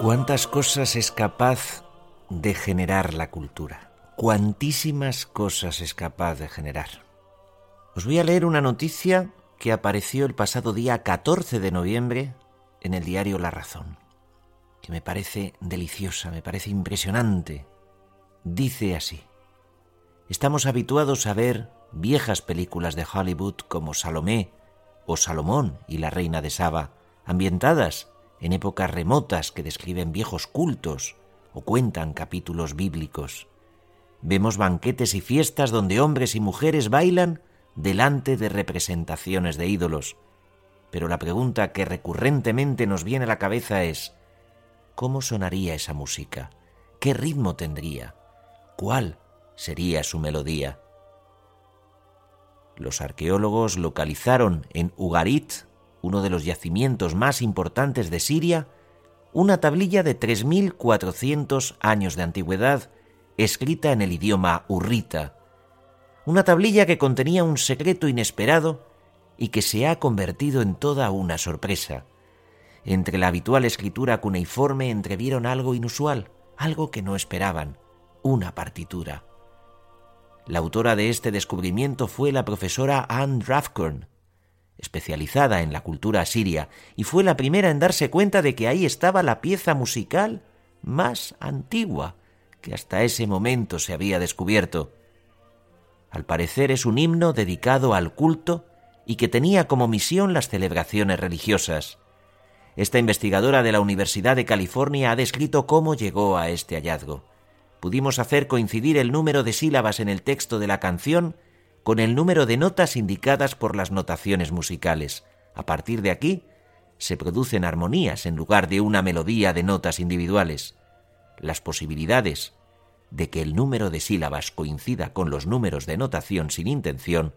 ¿Cuántas cosas es capaz de generar la cultura? ¿Cuantísimas cosas es capaz de generar? Os voy a leer una noticia que apareció el pasado día 14 de noviembre en el diario La Razón, que me parece deliciosa, me parece impresionante. Dice así, estamos habituados a ver viejas películas de Hollywood como Salomé o Salomón y la reina de Saba, ambientadas en épocas remotas que describen viejos cultos o cuentan capítulos bíblicos. Vemos banquetes y fiestas donde hombres y mujeres bailan delante de representaciones de ídolos. Pero la pregunta que recurrentemente nos viene a la cabeza es, ¿cómo sonaría esa música? ¿Qué ritmo tendría? ¿Cuál sería su melodía? Los arqueólogos localizaron en Ugarit, uno de los yacimientos más importantes de Siria, una tablilla de 3.400 años de antigüedad escrita en el idioma urrita, una tablilla que contenía un secreto inesperado y que se ha convertido en toda una sorpresa. Entre la habitual escritura cuneiforme entrevieron algo inusual, algo que no esperaban, una partitura. La autora de este descubrimiento fue la profesora Anne Drafkorn, especializada en la cultura asiria, y fue la primera en darse cuenta de que ahí estaba la pieza musical más antigua que hasta ese momento se había descubierto. Al parecer es un himno dedicado al culto y que tenía como misión las celebraciones religiosas. Esta investigadora de la Universidad de California ha descrito cómo llegó a este hallazgo. Pudimos hacer coincidir el número de sílabas en el texto de la canción con el número de notas indicadas por las notaciones musicales. A partir de aquí, se producen armonías en lugar de una melodía de notas individuales. Las posibilidades de que el número de sílabas coincida con los números de notación sin intención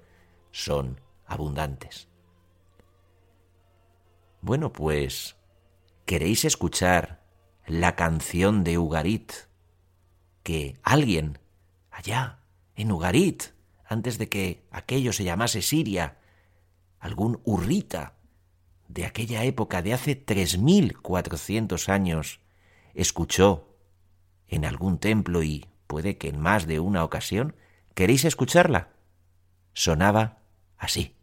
son abundantes. Bueno, pues, ¿queréis escuchar la canción de Ugarit que alguien allá en Ugarit, antes de que aquello se llamase Siria, algún urrita de aquella época de hace tres mil cuatrocientos años, escuchó en algún templo y puede que en más de una ocasión, ¿queréis escucharla? Sonaba así.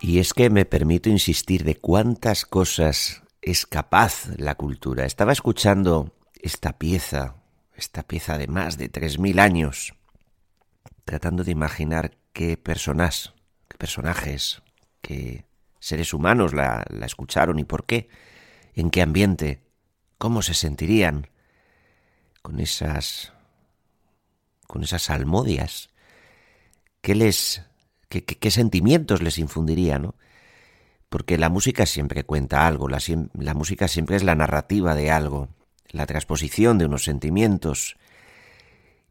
Y es que me permito insistir de cuántas cosas es capaz la cultura. Estaba escuchando esta pieza, esta pieza de más de tres mil años, tratando de imaginar qué personas, qué personajes, qué seres humanos la, la escucharon y por qué, en qué ambiente, cómo se sentirían con esas con esas salmodias, qué les qué, sentimientos les infundiría, ¿no? Porque la música siempre cuenta algo, la, música siempre es la narrativa de algo, la transposición de unos sentimientos.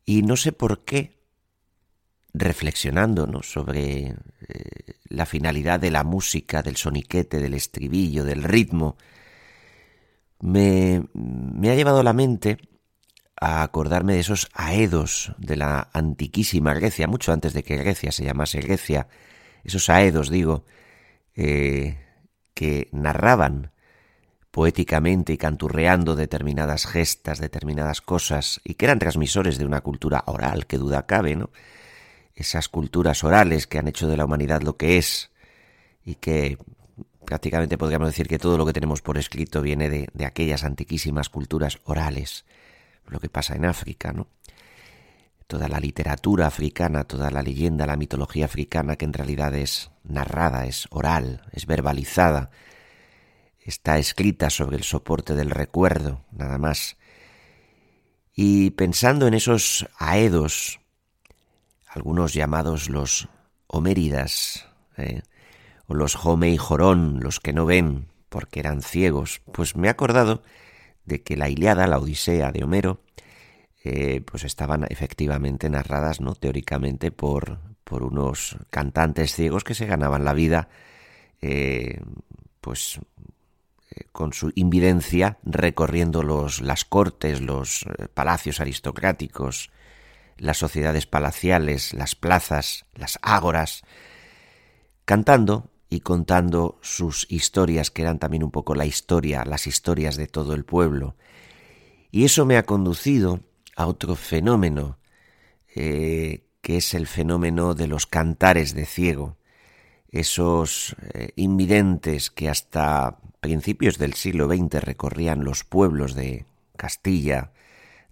Y no sé por qué, reflexionando ¿no? sobre eh, la finalidad de la música, del soniquete, del estribillo, del ritmo, me, me ha llevado a la mente a acordarme de esos aedos de la antiquísima Grecia, mucho antes de que Grecia se llamase Grecia, esos aedos, digo, eh, que narraban poéticamente y canturreando determinadas gestas, determinadas cosas, y que eran transmisores de una cultura oral, que duda cabe, ¿no? Esas culturas orales que han hecho de la humanidad lo que es, y que prácticamente podríamos decir que todo lo que tenemos por escrito viene de, de aquellas antiquísimas culturas orales, lo que pasa en África, ¿no? Toda la literatura africana, toda la leyenda, la mitología africana, que en realidad es narrada, es oral, es verbalizada, está escrita sobre el soporte del recuerdo, nada más. Y pensando en esos aedos, algunos llamados los homéridas, ¿eh? o los Jome y Jorón, los que no ven porque eran ciegos, pues me he acordado de que la Iliada, la Odisea de Homero, eh, pues estaban efectivamente narradas, no teóricamente, por, por unos cantantes ciegos que se ganaban la vida, eh, pues eh, con su invidencia recorriendo los, las cortes, los palacios aristocráticos, las sociedades palaciales, las plazas, las ágoras, cantando y contando sus historias, que eran también un poco la historia, las historias de todo el pueblo. Y eso me ha conducido a otro fenómeno, eh, que es el fenómeno de los cantares de ciego, esos eh, invidentes que hasta principios del siglo XX recorrían los pueblos de Castilla,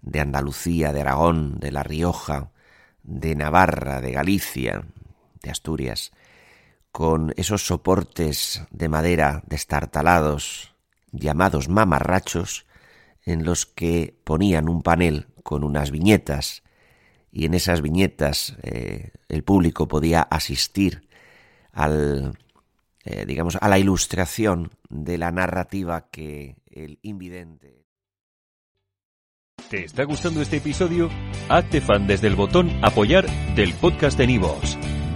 de Andalucía, de Aragón, de La Rioja, de Navarra, de Galicia, de Asturias, con esos soportes de madera destartalados llamados mamarrachos, en los que ponían un panel con unas viñetas y en esas viñetas eh, el público podía asistir al eh, digamos a la ilustración de la narrativa que el invidente ¿Te está gustando este episodio? Hazte fan desde el botón apoyar del podcast de Nivos.